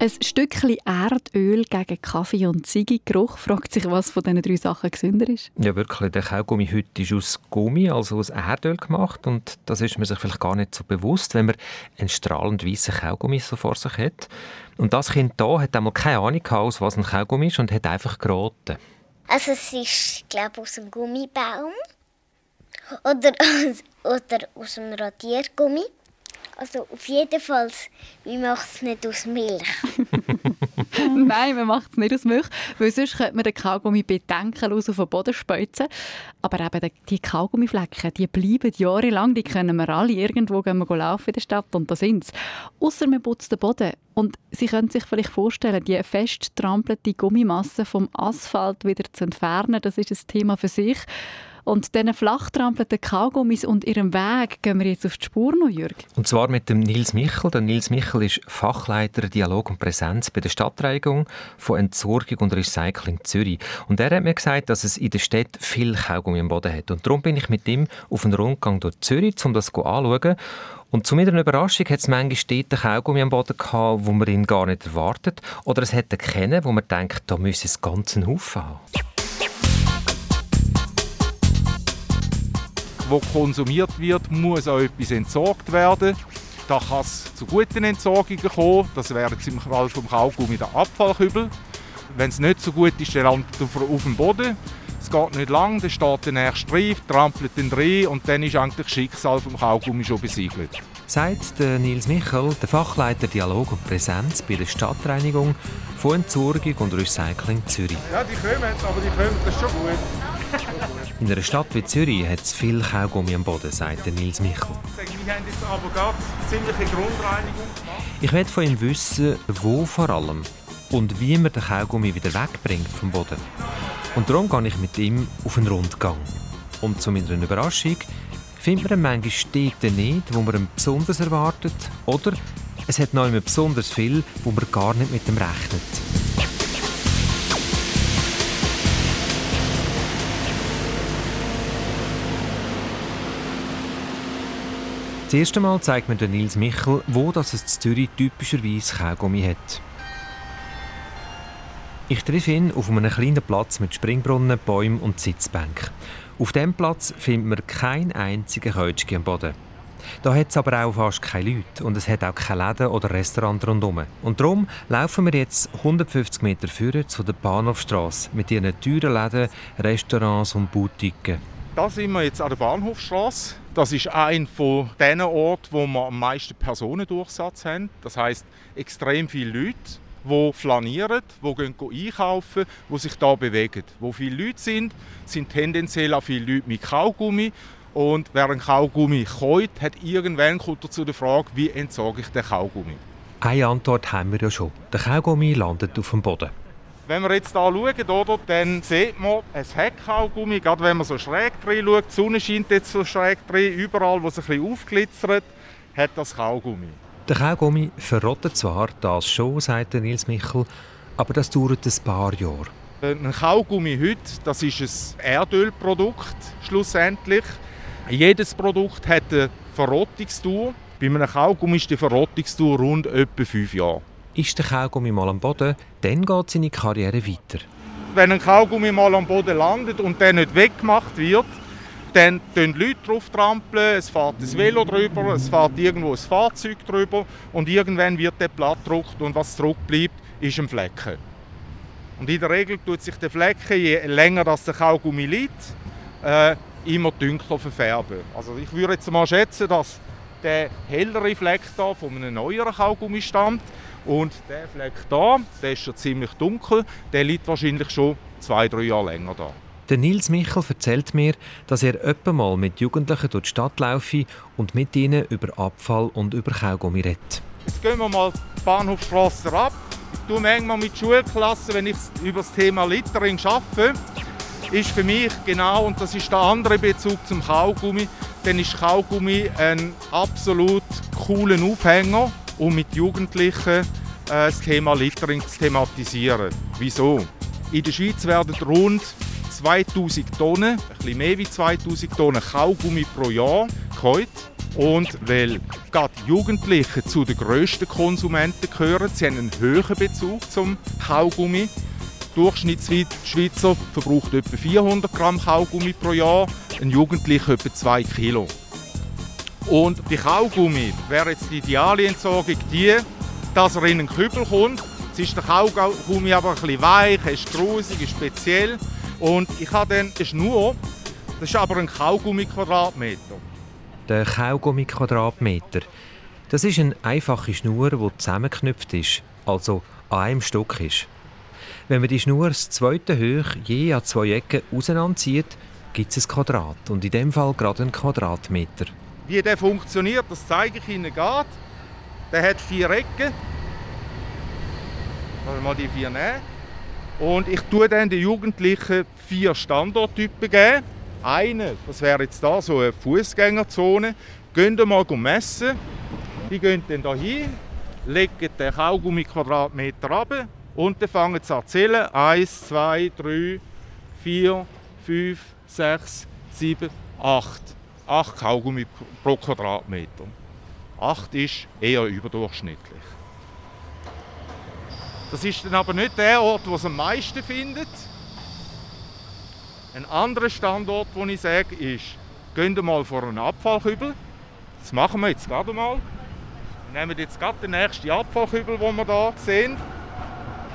Ein Stückchen Erdöl gegen Kaffee und Ziegegeruch. Fragt sich, was von diesen drei Sachen gesünder ist? Ja, wirklich. Der Kaugummi heute ist aus Gummi, also aus Erdöl gemacht. Und das ist man sich vielleicht gar nicht so bewusst, wenn man einen strahlend weißen Kaugummi so vor sich hat. Und das Kind hier hat einmal keine Ahnung gehabt, was ein Kaugummi ist und hat einfach geraten. Also es ist, glaube ich, aus einem Gummibaum. Oder, oder aus einem Radiergummi. Also auf jeden Fall, wir machen es nicht aus Milch. Nein, man macht es nicht aus Milch, weil sonst könnte man den Kaugummi bedenkenlos auf den Boden speuzen. Aber eben die Kaugummiflecken, die bleiben jahrelang, die können wir alle irgendwo gehen wir laufen in der Stadt und da sind sie. Ausser man putzt den Boden. Und Sie können sich vielleicht vorstellen, die fest trampelte Gummimasse vom Asphalt wieder zu entfernen, das ist ein Thema für sich. Und diesen flachtrampelten Kaugummis und ihrem Weg gehen wir jetzt auf die Spur noch, Jürg. Und zwar mit dem Nils Michel. Der Nils Michel ist Fachleiter Dialog und Präsenz bei der Stadtreinigung von Entsorgung und Recycling Zürich. Und er hat mir gesagt, dass es in der Stadt viel Kaugummi am Boden hat. Und darum bin ich mit ihm auf einen Rundgang durch Zürich, um das anzuschauen. Und zu meiner Überraschung hat es manchmal dort Kaugummi am Boden gehabt, wo man ihn gar nicht erwartet. Oder es hat kennen, wo man denkt, da müsse es ganz einen Haufen haben. Wo konsumiert wird, muss auch etwas entsorgt werden. Da kann es zu guten Entsorgungen kommen. Das wäre jetzt im Fall vom Kaugummi der Abfallkübel. Wenn es nicht so gut ist, dann landet er auf dem Boden. Es geht nicht lang, dann steht der nächste Streif, trampelt den rein und dann ist eigentlich das Schicksal vom Kaugummi schon besiegelt. Sagt der Nils Michel, der Fachleiter Dialog und Präsenz bei der Stadtreinigung von Entsorgung und Recycling Zürich. Ja, die kommen, aber die kommen, das ist schon gut. In einer Stadt wie Zürich hat es viel Kaugummi am Boden, sagt Nils Michel. Wir haben jetzt aber gerade ziemliche Grundreinigung gemacht. Ich möchte von ihm wissen, wo vor allem und wie man den Kaugummi wieder wegbringt vom Boden. Und darum gehe ich mit ihm auf einen Rundgang. Und zu meiner Überraschung findet man manchmal dort nicht, wo man ihn besonders erwartet. Oder es hat noch immer besonders viel, wo man gar nicht mit dem rechnet. Das erste Mal zeigt mir Nils Michel, wo das es in Zürich typischerweise Kaugummi hat. Ich treffe ihn auf einem kleinen Platz mit Springbrunnen, Bäumen und Sitzbänken. Auf diesem Platz findet man keinen einzigen Keutschki am Boden. Da hat es aber auch fast keine Leute und es hat auch keine Läden oder Restaurant rundherum. Und darum laufen wir jetzt 150 Meter führen zu der Bahnhofstrasse mit ihren teuren Läden, Restaurants und Boutiquen. Da sind wir jetzt an der Bahnhofstrasse. Das ist ein von den Orten, wo wir am meisten Personendurchsatz haben. Das heißt extrem viele Leute, die flanieren, die gehen einkaufen, die sich da bewegen. Wo viele Leute sind, sind tendenziell auch viele Leute mit Kaugummi. Und wer einen Kaugummi kauft, hat irgendwann kommt er zu der Frage, wie entsorge ich den Kaugummi. Eine Antwort haben wir ja schon. Der Kaugummi landet auf dem Boden. Wenn wir jetzt hier schauen, oder, dann sieht man ein Heckkaugummi, gerade wenn man so schräg drin schaut, die Sonne scheint jetzt so schräg drin, überall, wo es ein bisschen aufglitzert, hat das Kaugummi. Der Kaugummi verrottet zwar, das schon, sagt Nils Michel, aber das dauert ein paar Jahre. Ein Kaugummi heute, das ist ein Erdölprodukt schlussendlich. Jedes Produkt hat eine Verrottungstour. Bei einem Kaugummi ist die Verrottungstour rund etwa fünf Jahre. Ist der Kaugummi mal am Boden, dann geht seine Karriere weiter. Wenn ein Kaugummi mal am Boden landet und der nicht weggemacht wird, dann trampeln Leute drauf trampeln, es fährt ein Velo drüber, es fährt irgendwo ein Fahrzeug drüber und irgendwann wird der platt gedruckt und was zurückbleibt, ist ein Flecken. Und in der Regel tut sich der Flecken, je länger das der Kaugummi liegt, äh, immer dunkler verfärben. Also ich würde jetzt mal schätzen, dass der hellere Fleck da von einem neueren Kaugummi stammt und der Fleck da, der ist schon ziemlich dunkel, der liegt wahrscheinlich schon zwei, drei Jahre länger da. Der Nils Michel erzählt mir, dass er öppe mal mit Jugendlichen durch die Stadt laufe und mit ihnen über Abfall und über Kaugummi redet. Jetzt gehen wir mal die Bahnhofstrasse ab. Ich tue manchmal mit Schulklassen, wenn ich über das Thema Littering arbeite, ist für mich genau, und das ist der andere Bezug zum Kaugummi, dann ist Kaugummi ein absolut cooler Aufhänger, um mit Jugendlichen äh, das Thema Littering zu thematisieren. Wieso? In der Schweiz werden rund 2000 Tonnen, ein bisschen mehr als 2000 Tonnen Kaugummi pro Jahr geholt. Und weil gerade Jugendliche zu den grössten Konsumenten gehören, sie haben einen höheren Bezug zum Kaugummi. Durchschnittsschweizer verbraucht etwa 400 Gramm Kaugummi pro Jahr, ein Jugendlicher etwa 2 Kilo. Und die Kaugummi wäre jetzt die ideale Entsorgung die, dass er in einen Kübel kommt. Jetzt ist der Kaugummi aber ein bisschen weich, ist grusig, ist speziell. Und ich habe dann eine Schnur, das ist aber ein Kaugummi-Quadratmeter. Der Kaugummi-Quadratmeter. Das ist eine einfache Schnur, die zusammengeknüpft ist, also an einem Stück ist. Wenn man die Schnur das zweite hoch je an zwei Ecken auseinanderzieht, gibt es ein Quadrat und in dem Fall gerade einen Quadratmeter. Wie der funktioniert, das zeige ich Ihnen gerade. Der hat vier Ecken. Mal die vier nehmen. Und ich tue dann den Jugendlichen vier Standorttypen geben. Eine, das wäre jetzt da so eine Fußgängerzone, gehen ihr mal messen. Die gehen dann hier hin, legen den Kaugummi Quadratmeter ab und dann fangen sie an zu zählen. Eins, zwei, drei, vier, fünf, sechs, sieben, acht. Acht Kaugummi pro Quadratmeter. Acht ist eher überdurchschnittlich. Das ist dann aber nicht der Ort, wo es am meisten findet. Ein anderer Standort, wo ich sage, ist, gehen wir mal vor einen Abfallkübel. Das machen wir jetzt gerade mal. Wir nehmen jetzt gerade den nächsten Abfallkübel, den wir hier sehen.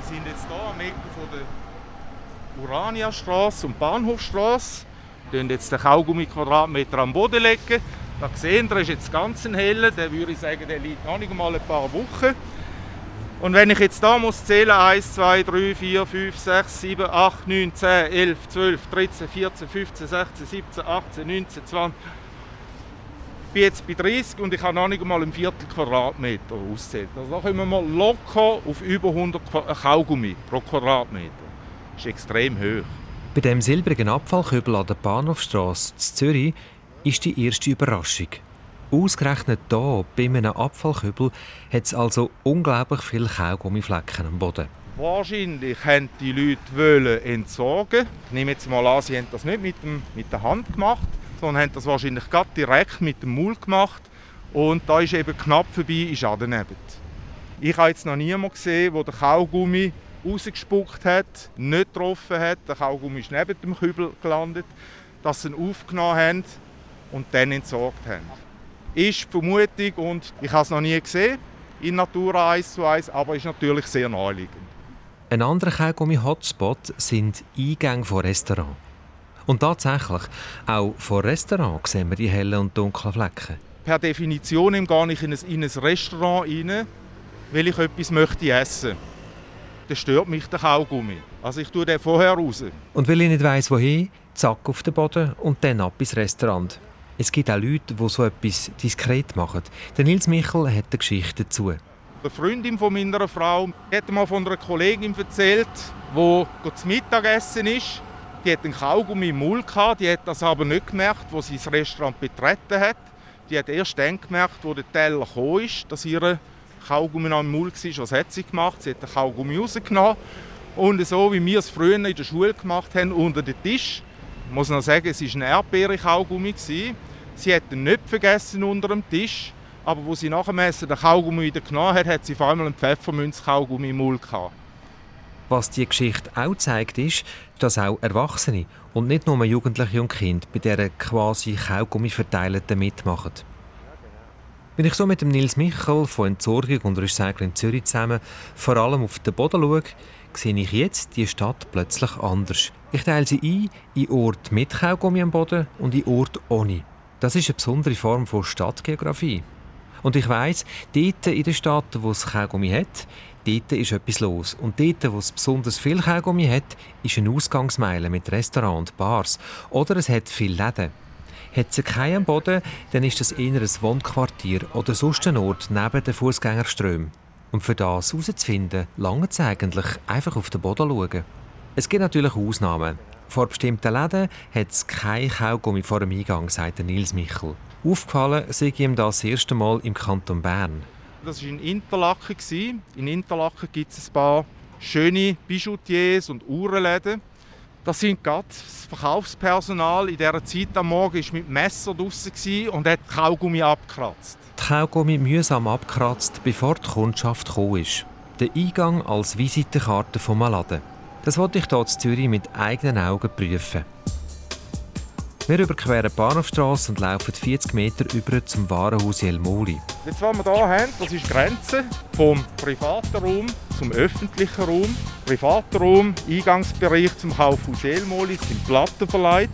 Sind jetzt hier am Ecke von der Uraniastraße und Bahnhofstraße. Wir legen jetzt den Kaugummi-Quadratmeter am Boden. Legen. Da sehen wir, ist jetzt ganz ein heller. Der würde ich sagen, der liegt noch nicht mal ein paar Wochen. Und wenn ich jetzt da muss zählen, 1, 2, 3, 4, 5, 6, 7, 8, 9, 10, 11, 12, 13, 14, 15, 16, 17, 18, 19, 20. Ich bin jetzt bei 30 und ich habe noch nicht mal ein Viertel Quadratmeter auszählt. Also da kommen wir mal locker auf über 100 Kaugummi pro Quadratmeter. Das ist extrem hoch. Bei dem silbrigen Abfallkübel an der Bahnhofstrasse in Zürich ist die erste Überraschung. Ausgerechnet hier, bei einem Abfallkübel, hat es also unglaublich viele Kaugummiflecken am Boden. Wahrscheinlich wollten die Leute entsorgen. Ich nehme jetzt mal an, sie haben das nicht mit, dem, mit der Hand gemacht, sondern haben das wahrscheinlich gerade direkt mit dem Maul gemacht. Und da ist eben knapp vorbei, ist auch daneben. Ich habe jetzt noch niemanden gesehen, der den Kaugummi rausgespuckt hat, nicht getroffen hat. Der Kaugummi ist neben dem Kübel gelandet, dass sie ihn aufgenommen haben und dann entsorgt haben ist die Vermutung und ich habe es noch nie gesehen in Natura 1 zu 1, aber ist natürlich sehr naheliegend. Ein anderer Kaugummi-Hotspot sind Eingänge von Restaurants. Und tatsächlich, auch vor Restaurants sehen wir die hellen und dunklen Flecken. Per Definition gehe ich in ein, in ein Restaurant rein, weil ich etwas möchte essen möchte. Dann stört mich der Kaugummi. Also ich tue den vorher raus. Und weil ich nicht weiss, wohin, zack auf den Boden und dann ab ins Restaurant. Es gibt auch Leute, die so etwas diskret machen. Der Nils Michel hat eine Geschichte dazu. Eine Freundin von meiner Frau hat mal von einer Kollegin erzählt, die zum Mittagessen ist. Die hat einen Kaugummi im Mund gehabt, die hat das aber nicht gemerkt, wo sie das Restaurant betreten hat. Die hat erst dann gemerkt, wo der Teller gekommen ist, dass ihre Kaugummi noch im Mund war. Was hat sie gemacht? Sie hat den Kaugummi rausgenommen und so, wie wir es früher in der Schule gemacht haben, unter den Tisch. Ich muss noch sagen, es war ein Erdbeere-Kaugummi. Sie hat ihn nicht vergessen unter dem Tisch, aber wo sie nach dem Essen den Kaugummi wieder genommen hat, hat sie vor allem einen Pfefferminz-Kaugummi im Mund gehabt. Was die Geschichte auch zeigt, ist, dass auch Erwachsene und nicht nur Jugendliche und Kinder bei dieser quasi Kaugummi verteilten mitmachen. Wenn ich so mit dem Nils Michel von Entsorgung und Recycling Zürich zusammen vor allem auf den Boden schaue, sehe ich jetzt die Stadt plötzlich anders. Ich teile sie ein in Orte mit Kaugummi am Boden und in Orte ohne. Das ist eine besondere Form von Stadtgeografie. Und ich weiss, dort in der Stadt, wo es Kaugummi hat, dort ist etwas los. Und dort, wo es besonders viel Kaugummi hat, ist eine Ausgangsmeile mit Restaurant und Bars. Oder es hat viele Läden. Hat es keinen Boden, dann ist das eher ein Wohnquartier oder sonst ein Ort neben den Fußgängerströmen. Und für das herauszufinden, lange es eigentlich einfach auf den Boden schauen. Es gibt natürlich Ausnahmen. Vor bestimmten Läden hat es kein Kaugummi vor dem Eingang, sagt Nils Michel. Aufgefallen sei ihm das erste Mal im Kanton Bern. Das war in Interlaken. In Interlaken gibt es ein paar schöne Bijoutiers und Uhrenläden. Das sind gerade das Verkaufspersonal in dieser Zeit am Morgen war mit Messer draußen und hat Kaugummi abgekratzt. Die Kaugummi mühsam abgekratzt, bevor die Kundschaft gekommen ist. Der Eingang als Visitenkarte vom Laden. Das wollte ich hier in Zürich mit eigenen Augen prüfen. Wir überqueren die Bahnhofstrasse und laufen 40 Meter über zum Warenhaus Jelmoli. Jetzt, was wir hier haben, das ist die Grenze vom privaten Raum zum öffentlichen Raum. Privater Raum, Eingangsbereich zum Kaufhaus Jelmoli sind Platten verleiht.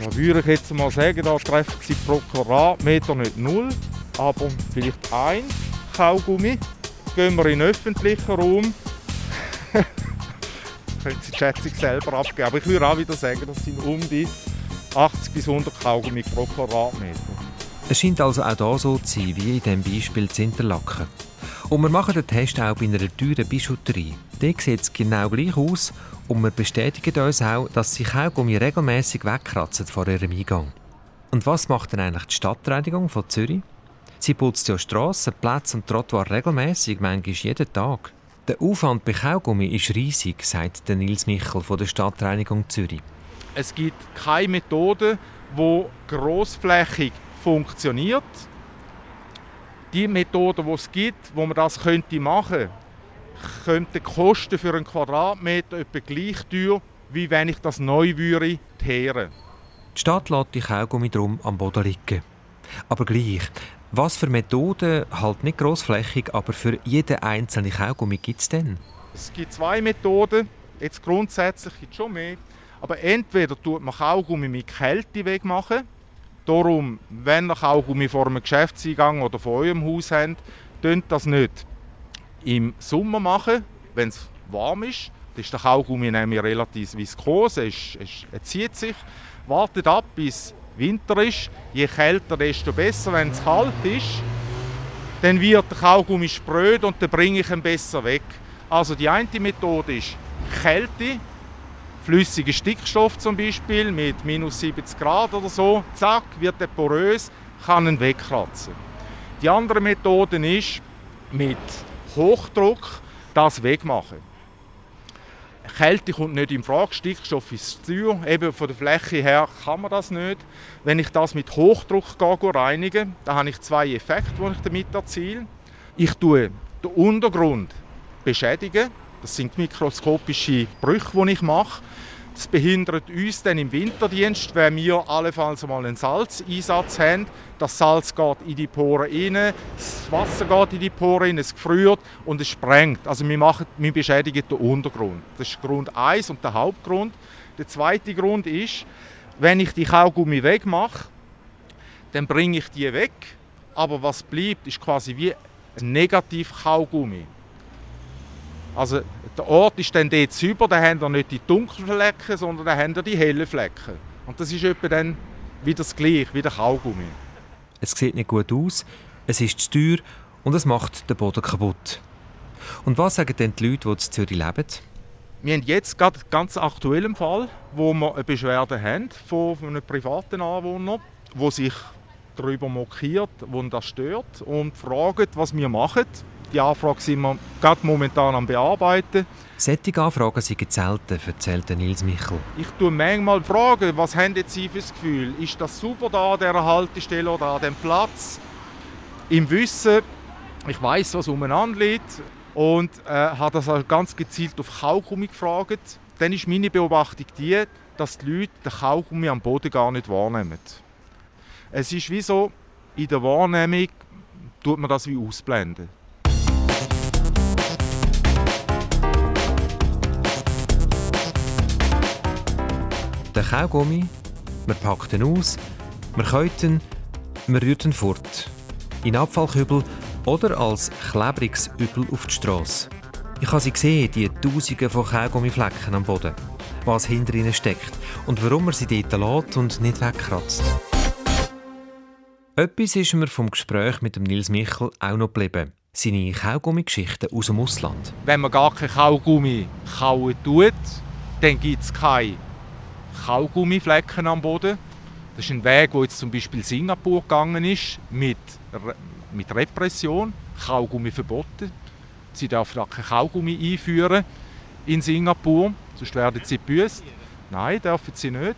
Da würde ich jetzt mal sagen, da treffen sie pro Quadratmeter nicht null, aber vielleicht ein Kaugummi. Gehen wir in den öffentlichen Raum, können Sie die Schätzung selber abgeben. Aber ich würde auch wieder sagen, das sind um die 80 bis 100 Kaugummi pro Quadratmeter. Es scheint also auch hier so zu sein, wie in diesem Beispiel zu Interlaken. Und wir machen den Test auch bei einer teuren Bijouterie. Dort sieht es genau gleich aus und wir bestätigen uns auch, dass sie Kaugummi regelmäßig wegkratzen vor ihrem Eingang. Und was macht denn eigentlich die Stadtreinigung von Zürich? Sie putzt ja Strassen, Plätze und Trottoir regelmäßig, manchmal jeden Tag. Der Aufwand bei Kaugummi ist riesig, sagt Nils Michel von der Stadtreinigung Zürich. Es gibt keine Methode, die grossflächig funktioniert. Die Methode, die es gibt, wo man das könnte machen könnte, könnte die Kosten für einen Quadratmeter etwa gleich teuer, wie wenn ich das neu würde teeren. Die Stadt lässt die Kaugummi drum am Boden liegen. Aber gleich, was für Methoden, halt nicht grossflächig, aber für jeden einzelnen Kaugummi gibt es denn? Es gibt zwei Methoden, jetzt grundsätzlich gibt es schon mehr. Aber entweder tut man Kaugummi mit Kälte wegmachen. Darum, wenn ihr Kaugummi vor einem Geschäftseingang oder vor eurem Haus habt, tönt das nicht im Sommer machen, wenn es warm ist. Dann ist der Kaugummi nämlich relativ viskos, er, er zieht sich. Wartet ab, bis Winter ist. Je kälter, desto besser. Wenn es kalt ist, dann wird der Kaugummi spröd und dann bringe ich ihn besser weg. Also die eine Methode ist Kälte, flüssiger Stickstoff zum Beispiel mit minus 70 Grad oder so, zack, wird er porös, kann ihn wegkratzen. Die andere Methode ist mit Hochdruck das wegmachen. Kälte kommt nicht in Frage, Stickstoff ist zu teuer. Eben von der Fläche her kann man das nicht. Wenn ich das mit Hochdruck gehe, reinige, dann habe ich zwei Effekte, die ich damit erziele. Ich tue den Untergrund beschädigen. Das sind mikroskopische Brüche, die ich mache. Das behindert uns dann im Winterdienst, wenn wir allenfalls mal einen Salzeinsatz haben. Das Salz geht in die Poren rein, das Wasser geht in die Poren rein, es gefriert und es sprengt. Also wir, machen, wir beschädigen den Untergrund. Das ist Grund 1 und der Hauptgrund. Der zweite Grund ist, wenn ich die Kaugummi wegmache, dann bringe ich die weg, aber was bleibt, ist quasi wie ein Negativ-Kaugummi. Also der Ort ist dann dort sauber, da haben wir nicht die dunklen Flecken, sondern da haben wir die hellen Flecken. Und das ist etwa dann wieder das Gleiche, wie der Kaugummi. Es sieht nicht gut aus, es ist zu teuer und es macht den Boden kaputt. Und was sagen denn die Leute, die in Zürich leben? Wir haben jetzt gerade einen ganz aktuellen Fall, wo wir eine Beschwerde haben von einem privaten Anwohner, der sich darüber mokiert, wo das stört und fragt, was wir machen. Die Anfrage sind wir gerade momentan am bearbeiten. Solche Anfragen sind selten, erzählt Nils Michel. Ich tue manchmal fragen, was haben Sie für ein Gefühl? Ist das super da an dieser Haltestelle oder an diesem Platz? Im Wissen, ich weiß, was umeinander liegt und äh, habe das halt ganz gezielt auf Kaugummi gefragt. Dann ist meine Beobachtung die, dass die Leute den Kaugummi am Boden gar nicht wahrnehmen. Es ist wie so, in der Wahrnehmung tut man das wie ausblenden. Den Kaugummi, wir packen ihn aus, wir rühren ihn fort. In Abfallkübel oder als klebriges Übel auf die Straße. Ich habe sie gesehen, die Tausende von Kaugummiflecken am Boden. Was hinter ihnen steckt und warum man sie dort lässt und nicht wegkratzt. Etwas ist mir vom Gespräch mit Nils Michel auch noch geblieben. Seine Kaugummi-Geschichten aus dem Ausland. Wenn man gar kein Kaugummi kauen tut, dann gibt es keine Kaugummiflecken am Boden. Das ist ein Weg, wo jetzt zum Beispiel Singapur gegangen ist, mit, mit Repression, Kaugummi verboten. Sie dürfen auch kein Kaugummi einführen in Singapur, sonst werden sie gebüßt. Nein, dürfen sie nicht.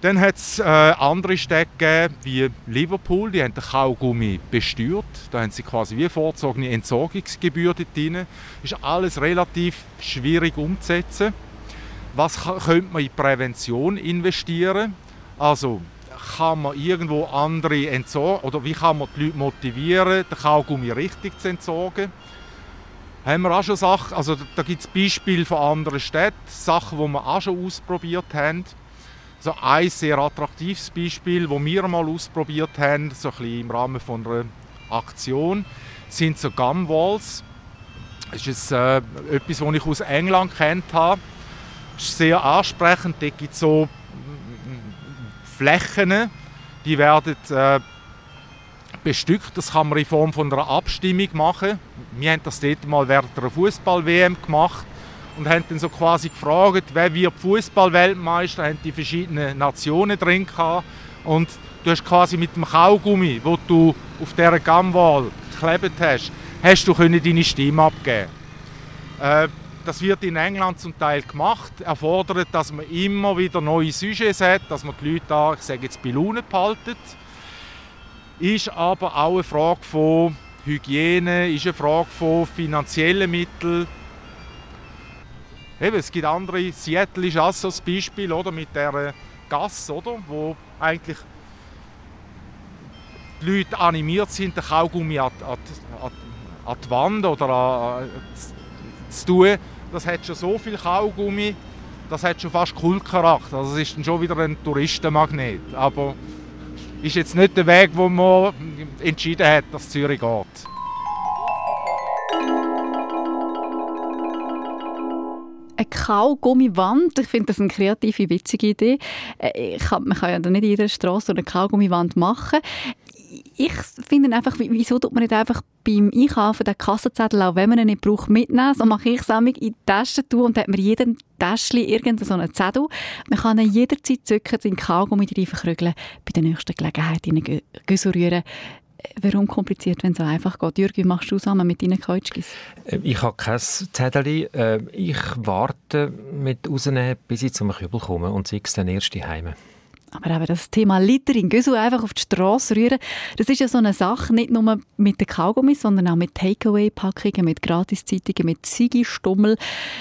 Dann hat es äh, andere Städte gegeben, wie Liverpool, die haben den Kaugummi besteuert. Da haben sie quasi wie vorzogene Entsorgungsgebühr dort drin. Das ist alles relativ schwierig umzusetzen. Was könnte man in Prävention investieren? Also kann man irgendwo andere entsorgen oder wie kann man die Leute motivieren, den Kaugummi richtig zu entsorgen? Haben wir auch schon Sachen, also da gibt es Beispiele von anderen Städten, Sachen, die wir auch schon ausprobiert haben. So ein sehr attraktives Beispiel, das wir mal ausprobiert haben, so ein bisschen im Rahmen von einer Aktion, sind so Gumwalls. Das ist äh, etwas, das ich aus England kennt habe. Ist sehr ansprechend. Dort gibt es so Flächen, die werden äh, bestückt. Das kann man in Form von einer Abstimmung machen. Wir haben das dort mal während einer Fußball-WM gemacht und haben dann so quasi gefragt, wer wird Fußball-Weltmeister, haben die verschiedenen Nationen drin gehabt. Und du hast quasi mit dem Kaugummi, wo du auf dieser Gamwall geklebt hast, hast du deine Stimme abgeben. Äh, das wird in England zum Teil gemacht, erfordert, dass man immer wieder neue Sujets hat, dass man die Leute da, ich sage jetzt, bei Laune behalten. Ist aber auch eine Frage von Hygiene, ist eine Frage von finanziellen Mitteln. Eben, es gibt andere, Seattle ist auch so ein Beispiel, oder, mit der Gasse, oder, wo eigentlich die Leute animiert sind, den Kaugummi an, an, an, die Wand oder an, zu tun. Das hat schon so viel Kaugummi, das hat schon fast Kultcharakter. Also es ist dann schon wieder ein Touristenmagnet. Aber ist jetzt nicht der Weg, wo man entschieden hat, dass Zürich geht. eine Kaugummiwand. Ich finde das eine kreative, witzige Idee. Äh, kann, man kann ja nicht in jeder Straße eine Kaugummiwand machen. Ich finde einfach, wieso tut man nicht einfach beim Einkaufen den Kassenzettel, auch wenn man ihn nicht braucht, mitnehmen? So mache ich es in die Tasche tun und hat man jedem Täschchen irgendeinen so Zettel. Man kann ihn jederzeit zücken, den Kaugummi rein verkrügeln, bei der nächsten Gelegenheit in einen rühren. Warum kompliziert, wenn es so einfach geht? Jürgen, machst du zusammen mit deinen Keutschkis? Äh, ich habe kein Zettel. Äh, ich warte mit rausnehmen, bis ich zum Kübel komme und sehe es dann erst Heime. Aber eben das Thema Littering, Güssel einfach auf die Straße rühren, das ist ja so eine Sache, nicht nur mit den Kaugummis, sondern auch mit Takeaway-Packungen, mit Gratiszeitungen, mit Ziggy-Stummel.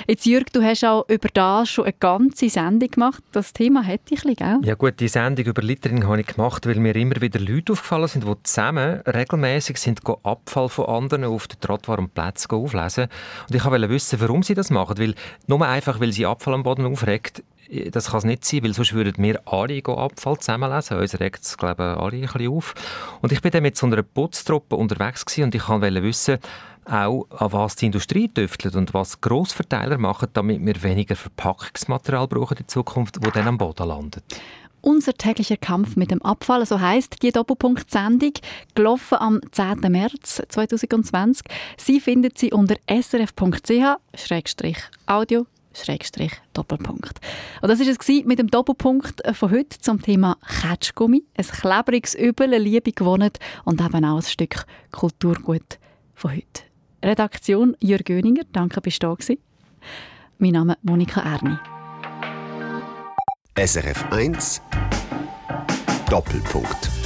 Jetzt Jürg, du hast auch über das schon eine ganze Sendung gemacht. Das Thema hätte ich, gell? Ja gut, die Sendung über Littering habe ich gemacht, weil mir immer wieder Leute aufgefallen sind, die zusammen regelmäßig sind Abfall von anderen auf den trottwarmen Plätzen auflesen. Und ich wollte wissen, warum sie das machen, weil nur einfach, weil sie Abfall am Boden aufregt, das kann es nicht sein, weil sonst würden wir alle Abfall zusammenlesen. Uns regt es, glaube ich, alle ein bisschen auf. Und ich bin dann mit so einer Putztruppe unterwegs und ich wollte wissen, auch an was die Industrie tüftelt und was Grossverteiler machen, damit wir weniger Verpackungsmaterial brauchen in Zukunft, wo dann am Boden landet. Unser täglicher Kampf mit dem Abfall, so heißt die Doppelpunkt-Sendung, gelaufen am 10. März 2020. Sie findet sie unter srf.ch-audio Doppelpunkt. Und das war es mit dem Doppelpunkt von heute zum Thema Ketschgummi. Ein klebriges Übel, eine Liebe gewonnen und eben auch ein Stück Kulturgut von heute. Redaktion Jürg Göninger, danke, bist du da Mein Name ist Monika Erni. SRF 1 Doppelpunkt